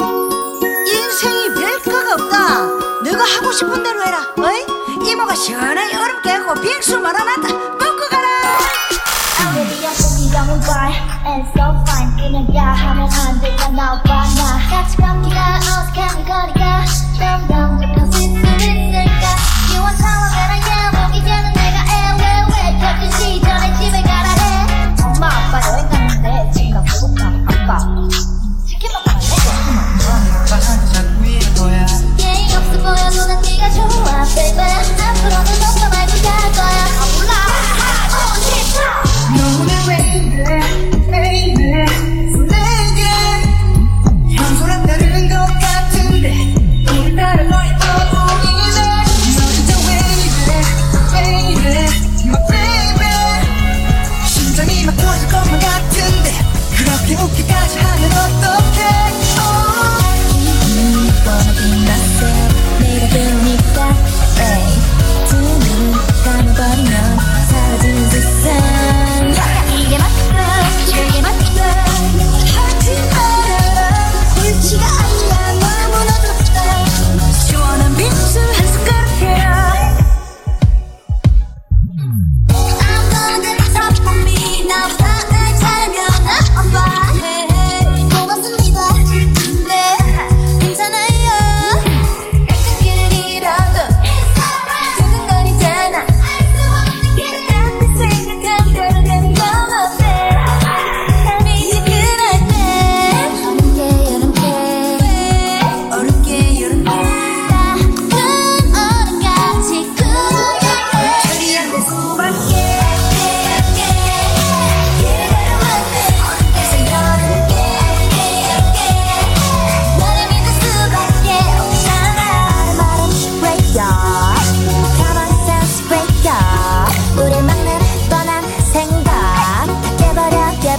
인생이 멸가가 없다. 네가 하고 싶은 대로 해라. 어이?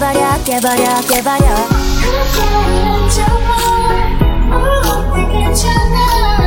깨버려 깨버려 깨버려. 그렇게 얹어봐 어, 괜찮아